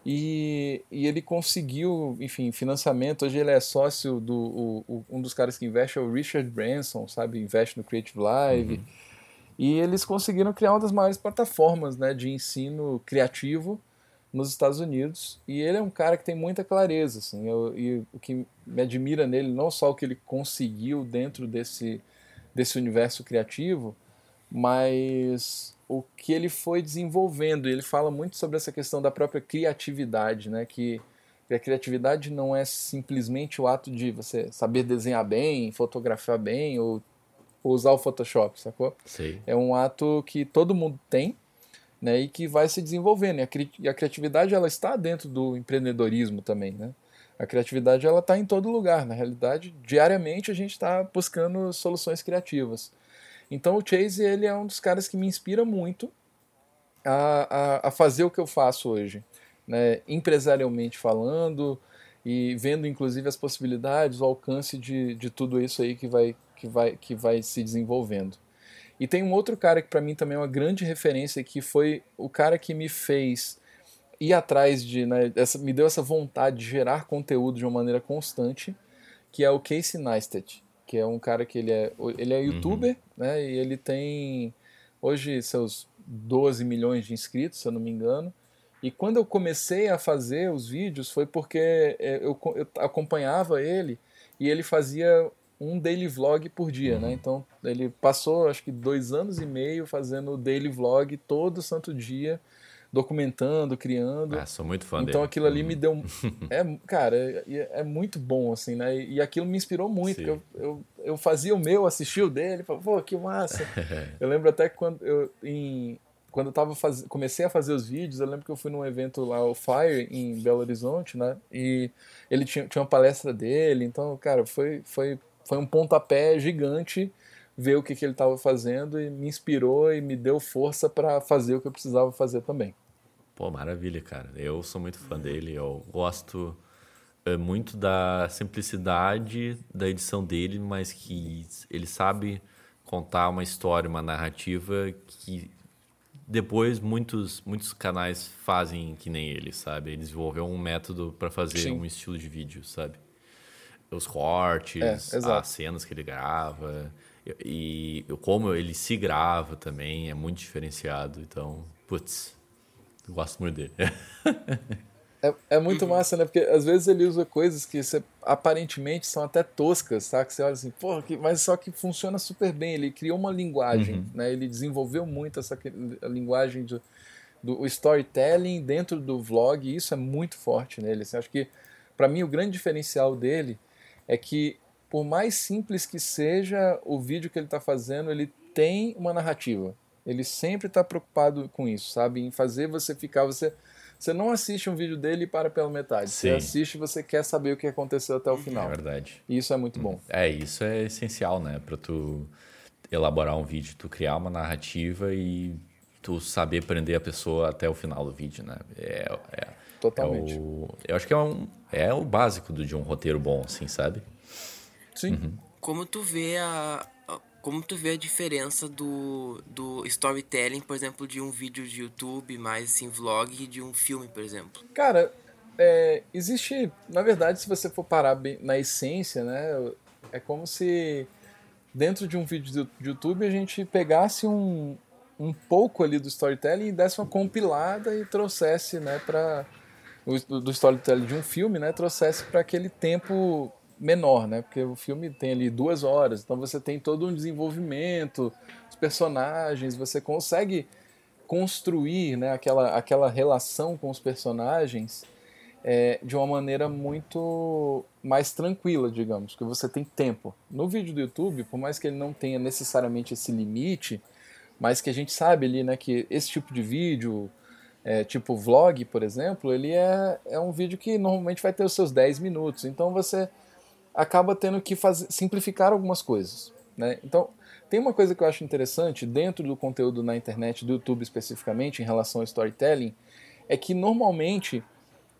E, e, ele conseguiu, enfim, financiamento. Hoje ele é sócio do. O, o, um dos caras que investe é o Richard Branson, sabe? Investe no Creative Live. Uhum. E eles conseguiram criar uma das maiores plataformas né, de ensino criativo nos Estados Unidos. E ele é um cara que tem muita clareza. Assim, eu, e o que me admira nele, não só o que ele conseguiu dentro desse, desse universo criativo, mas o que ele foi desenvolvendo. Ele fala muito sobre essa questão da própria criatividade, né? Que a criatividade não é simplesmente o ato de você saber desenhar bem, fotografar bem ou, usar o Photoshop, sacou? Sim. É um ato que todo mundo tem, né? E que vai se desenvolvendo. E a, cri e a criatividade ela está dentro do empreendedorismo também, né? A criatividade ela está em todo lugar. Na realidade, diariamente a gente está buscando soluções criativas. Então o Chase ele é um dos caras que me inspira muito a, a, a fazer o que eu faço hoje, né? empresarialmente falando e vendo inclusive as possibilidades, o alcance de, de tudo isso aí que vai, que, vai, que vai se desenvolvendo. E tem um outro cara que para mim também é uma grande referência, que foi o cara que me fez ir atrás de, né, essa, me deu essa vontade de gerar conteúdo de uma maneira constante, que é o Casey Neistat que é um cara que ele é, ele é youtuber, uhum. né? E ele tem hoje seus 12 milhões de inscritos, se eu não me engano. E quando eu comecei a fazer os vídeos foi porque é, eu, eu acompanhava ele e ele fazia um daily vlog por dia, né? uhum. né? Então ele passou acho que dois anos e meio fazendo daily vlog todo santo dia documentando, criando. Ah, sou muito fã então, dele. Então aquilo ali me deu. é, cara, é, é, muito bom, assim, né? E aquilo me inspirou muito. Eu, eu, eu, fazia o meu, assistia o dele, falava, pô, que massa. eu lembro até que quando eu, em, quando eu tava faz... comecei a fazer os vídeos, eu lembro que eu fui num evento lá, o Fire, em Belo Horizonte, né? E ele tinha, tinha uma palestra dele, então, cara, foi, foi, foi um pontapé gigante ver o que, que ele estava fazendo e me inspirou e me deu força para fazer o que eu precisava fazer também. Pô, maravilha, cara. Eu sou muito fã dele. Eu gosto é, muito da simplicidade da edição dele, mas que ele sabe contar uma história, uma narrativa que depois muitos muitos canais fazem que nem ele, sabe? Ele desenvolveu um método para fazer Sim. um estilo de vídeo, sabe? Os cortes, é, as cenas que ele grava e, e como ele se grava também é muito diferenciado. Então, putz, Gosto muito dele. É, é muito massa, né? Porque às vezes ele usa coisas que você, aparentemente são até toscas, tá? Que você olha assim, porra, que, mas só que funciona super bem. Ele criou uma linguagem, uhum. né? Ele desenvolveu muito essa linguagem do, do storytelling dentro do vlog, e isso é muito forte nele. Assim, acho que, para mim, o grande diferencial dele é que, por mais simples que seja o vídeo que ele está fazendo, ele tem uma narrativa. Ele sempre está preocupado com isso, sabe? Em fazer você ficar. Você, você não assiste um vídeo dele e para pela metade. Sim. Você assiste e você quer saber o que aconteceu até o final. É verdade. E isso é muito bom. É, isso é essencial, né? Para tu elaborar um vídeo, tu criar uma narrativa e tu saber prender a pessoa até o final do vídeo, né? É, é, Totalmente. É o, eu acho que é, um, é o básico de um roteiro bom, assim, sabe? Sim. Uhum. Como tu vê a, como tu vê a diferença do, do storytelling, por exemplo, de um vídeo de YouTube, mais assim, vlog, e de um filme, por exemplo? Cara, é, existe, na verdade, se você for parar bem, na essência, né, é como se dentro de um vídeo de YouTube, a gente pegasse um, um pouco ali do storytelling e desse uma compilada e trouxesse, né, para do storytelling de um filme, né, trouxesse para aquele tempo menor, né, porque o filme tem ali duas horas, então você tem todo um desenvolvimento, os personagens, você consegue construir, né, aquela, aquela relação com os personagens é, de uma maneira muito mais tranquila, digamos, que você tem tempo. No vídeo do YouTube, por mais que ele não tenha necessariamente esse limite, mas que a gente sabe ali, né, que esse tipo de vídeo, é, tipo vlog, por exemplo, ele é, é um vídeo que normalmente vai ter os seus 10 minutos, então você acaba tendo que fazer, simplificar algumas coisas, né? Então, tem uma coisa que eu acho interessante dentro do conteúdo na internet, do YouTube especificamente, em relação ao storytelling, é que normalmente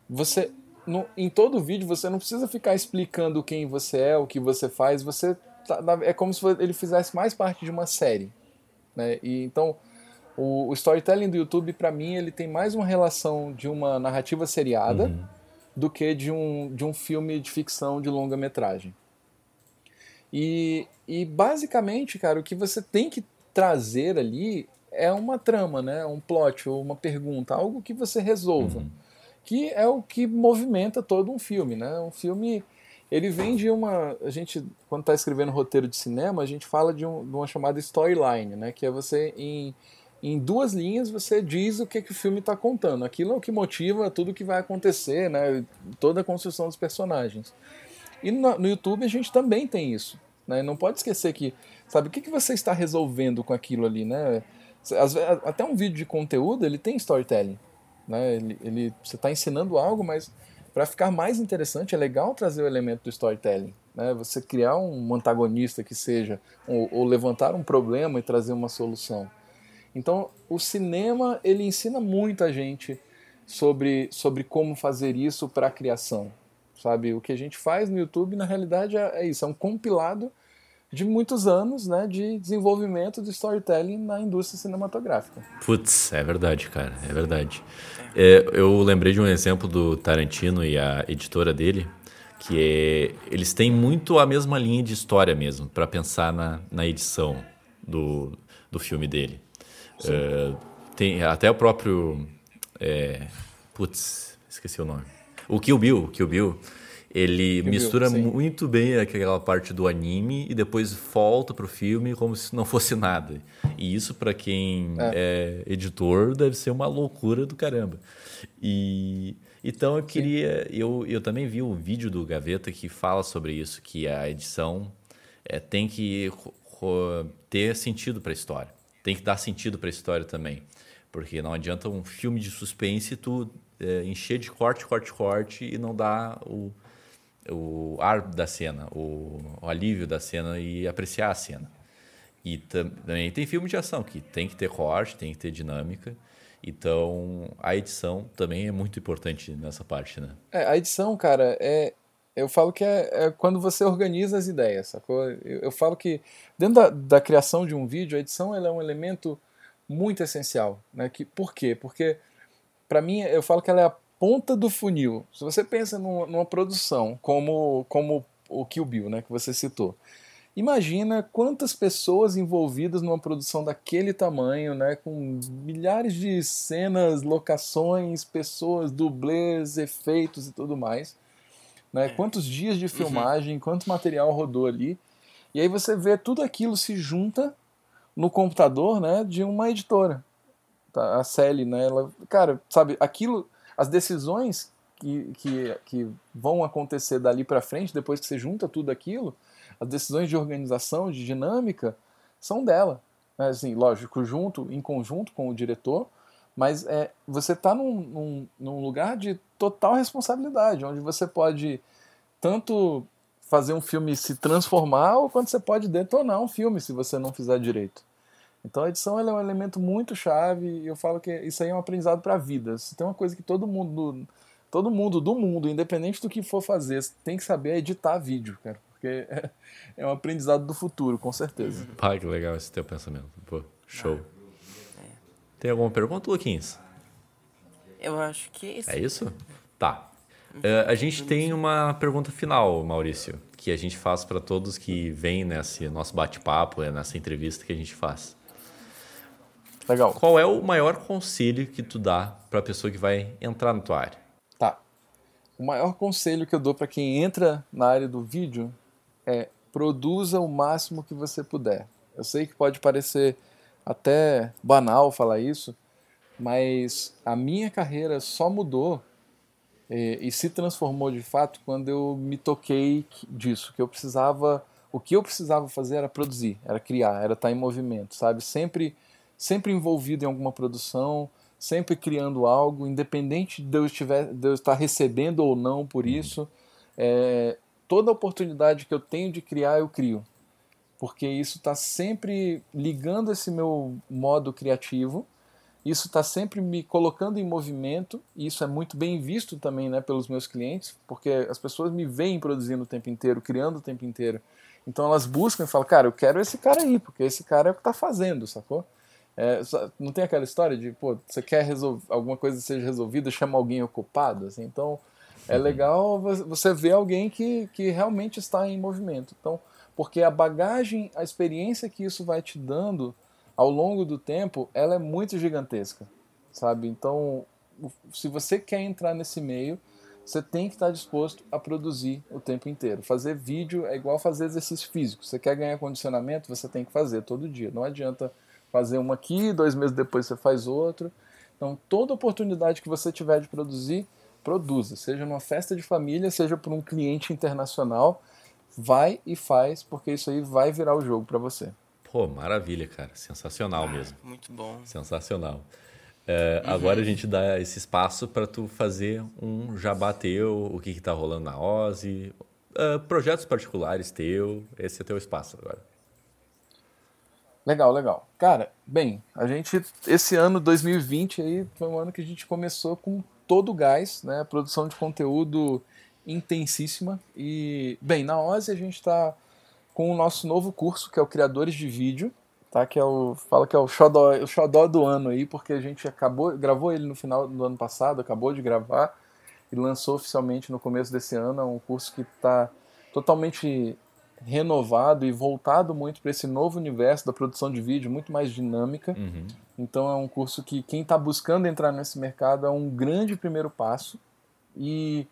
você no, em todo vídeo você não precisa ficar explicando quem você é, o que você faz, você tá, é como se ele fizesse mais parte de uma série, né? E então o, o storytelling do YouTube para mim ele tem mais uma relação de uma narrativa seriada uhum. Do que de um, de um filme de ficção de longa metragem. E, e basicamente, cara, o que você tem que trazer ali é uma trama, né? Um plot ou uma pergunta, algo que você resolva. Uhum que é o que movimenta todo um filme, né? Um filme ele vem de uma a gente quando está escrevendo roteiro de cinema a gente fala de, um, de uma chamada storyline, né? Que é você em em duas linhas você diz o que, que o filme está contando. Aquilo é o que motiva tudo que vai acontecer, né? Toda a construção dos personagens. E no, no YouTube a gente também tem isso. Né? Não pode esquecer que, sabe, o que, que você está resolvendo com aquilo ali, né? até um vídeo de conteúdo ele tem storytelling. Né? Ele, ele, você está ensinando algo, mas para ficar mais interessante é legal trazer o elemento do storytelling. Né? Você criar um antagonista que seja, ou, ou levantar um problema e trazer uma solução. Então, o cinema ele ensina muita gente sobre, sobre como fazer isso para a criação. Sabe, o que a gente faz no YouTube, na realidade, é, é isso, é um compilado de muitos anos né, de desenvolvimento de storytelling na indústria cinematográfica. Putz, é verdade, cara, é verdade. É, eu lembrei de um exemplo do Tarantino e a editora dele, que é, eles têm muito a mesma linha de história mesmo, para pensar na, na edição do, do filme dele. É, tem até o próprio. É, putz, esqueci o nome. O Kill Bill, Kill Bill ele mistura muito bem aquela parte do anime e depois volta pro filme como se não fosse nada. E isso para quem é. é. editor deve ser uma loucura do caramba. E então eu queria, eu, eu também vi um vídeo do Gaveta que fala sobre isso, que a edição é, tem que ter sentido para a história, tem que dar sentido para a história também, porque não adianta um filme de suspense tu é, encher de corte, corte, corte e não dar o o ar da cena, o, o alívio da cena e apreciar a cena. E também tem filme de ação que tem que ter corte, tem que ter dinâmica. Então, a edição também é muito importante nessa parte, né? É, a edição, cara, é, eu falo que é, é, quando você organiza as ideias, sacou? Eu, eu falo que dentro da, da, criação de um vídeo, a edição é um elemento muito essencial, né? Que, por quê? Porque, para mim, eu falo que ela é a ponta do funil. Se você pensa numa, numa produção como, como o Kill Bill, né, que você citou, imagina quantas pessoas envolvidas numa produção daquele tamanho, né, com milhares de cenas, locações, pessoas, dublês, efeitos e tudo mais. Né, quantos dias de uhum. filmagem, uhum. quanto material rodou ali. E aí você vê tudo aquilo se junta no computador né, de uma editora. Tá? A Sally, né, ela, cara, sabe, aquilo as decisões que, que, que vão acontecer dali para frente, depois que você junta tudo aquilo, as decisões de organização, de dinâmica, são dela. Assim, lógico, junto, em conjunto com o diretor, mas é, você está num, num, num, lugar de total responsabilidade, onde você pode tanto fazer um filme se transformar, ou quanto você pode detonar um filme se você não fizer direito. Então a edição é um elemento muito chave e eu falo que isso aí é um aprendizado para a vida. Se tem uma coisa que todo mundo, todo mundo do mundo, independente do que for fazer, tem que saber é editar vídeo, cara. Porque é, é um aprendizado do futuro, com certeza. Pai, que legal esse teu pensamento. Pô, show. É. Tem alguma pergunta, Luquinhos? Eu acho que é isso. É isso? Tá. Uh, a gente tem uma pergunta final, Maurício, que a gente faz para todos que vêm nesse nosso bate-papo, é nessa entrevista que a gente faz. Legal. Qual é o maior conselho que tu dá para a pessoa que vai entrar na tua área? Tá. O maior conselho que eu dou para quem entra na área do vídeo é produza o máximo que você puder. Eu sei que pode parecer até banal falar isso, mas a minha carreira só mudou e, e, se transformou de fato quando eu me toquei disso, que eu precisava, o que eu precisava fazer era produzir, era criar, era estar em movimento, sabe? Sempre, sempre envolvido em alguma produção, sempre criando algo, independente de eu, estiver, de eu estar recebendo ou não por isso. É, toda oportunidade que eu tenho de criar, eu crio. Porque isso está sempre ligando esse meu modo criativo isso está sempre me colocando em movimento, e isso é muito bem visto também né, pelos meus clientes, porque as pessoas me veem produzindo o tempo inteiro, criando o tempo inteiro. Então elas buscam e falam, cara, eu quero esse cara aí, porque esse cara é o que está fazendo, sacou? É, não tem aquela história de, pô, você quer alguma coisa seja resolvida, chama alguém ocupado, assim, então é legal você ver alguém que, que realmente está em movimento. Então, porque a bagagem, a experiência que isso vai te dando ao longo do tempo, ela é muito gigantesca, sabe? Então, se você quer entrar nesse meio, você tem que estar disposto a produzir o tempo inteiro. Fazer vídeo é igual fazer exercício físico. Você quer ganhar condicionamento, você tem que fazer todo dia. Não adianta fazer uma aqui, dois meses depois você faz outro. Então, toda oportunidade que você tiver de produzir, produza. Seja numa festa de família, seja por um cliente internacional, vai e faz, porque isso aí vai virar o jogo para você. Pô, maravilha, cara. Sensacional ah, mesmo. Muito bom. Sensacional. É, uhum. Agora a gente dá esse espaço para tu fazer um jabá teu, o que está rolando na OSI, uh, projetos particulares teu, esse é teu espaço agora. Legal, legal. Cara, bem, a gente, esse ano 2020 aí foi um ano que a gente começou com todo o gás, né? Produção de conteúdo intensíssima. E, bem, na OSI a gente está com o nosso novo curso, que é o Criadores de Vídeo, tá? Que é o fala que é o xodó, o xodó do ano aí, porque a gente acabou gravou ele no final do ano passado, acabou de gravar e lançou oficialmente no começo desse ano, é um curso que está totalmente renovado e voltado muito para esse novo universo da produção de vídeo, muito mais dinâmica. Uhum. Então é um curso que quem está buscando entrar nesse mercado é um grande primeiro passo. E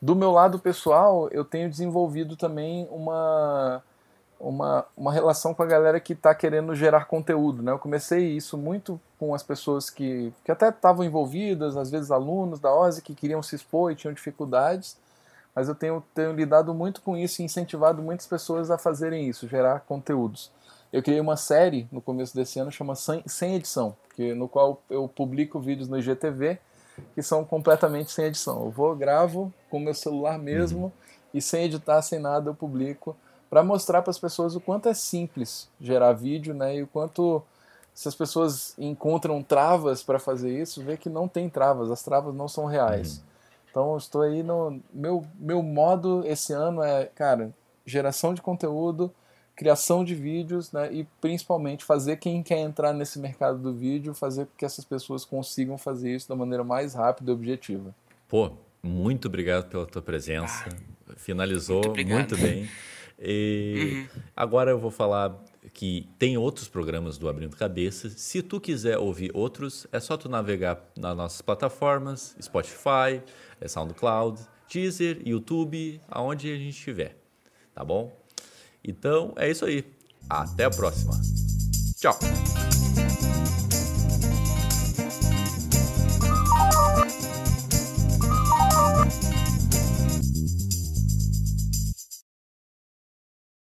do meu lado pessoal, eu tenho desenvolvido também uma uma, uma relação com a galera que está querendo gerar conteúdo. Né? Eu comecei isso muito com as pessoas que, que até estavam envolvidas, às vezes alunos da OSE que queriam se expor e tinham dificuldades, mas eu tenho, tenho lidado muito com isso e incentivado muitas pessoas a fazerem isso, gerar conteúdos. Eu criei uma série no começo desse ano chama Sem Edição, que, no qual eu publico vídeos no IGTV que são completamente sem edição. Eu vou, gravo com meu celular mesmo uhum. e sem editar, sem nada, eu publico para mostrar para as pessoas o quanto é simples gerar vídeo, né? E o quanto se as pessoas encontram travas para fazer isso, vê que não tem travas, as travas não são reais. Uhum. Então estou aí no meu meu modo esse ano é, cara, geração de conteúdo, criação de vídeos, né? E principalmente fazer quem quer entrar nesse mercado do vídeo, fazer com que essas pessoas consigam fazer isso da maneira mais rápida e objetiva. Pô, muito obrigado pela tua presença. Ah, Finalizou muito, muito bem. E uhum. agora eu vou falar que tem outros programas do Abrindo Cabeça. Se tu quiser ouvir outros, é só tu navegar nas nossas plataformas, Spotify, é SoundCloud, Deezer, YouTube, aonde a gente estiver. Tá bom? Então é isso aí. Até a próxima. Tchau.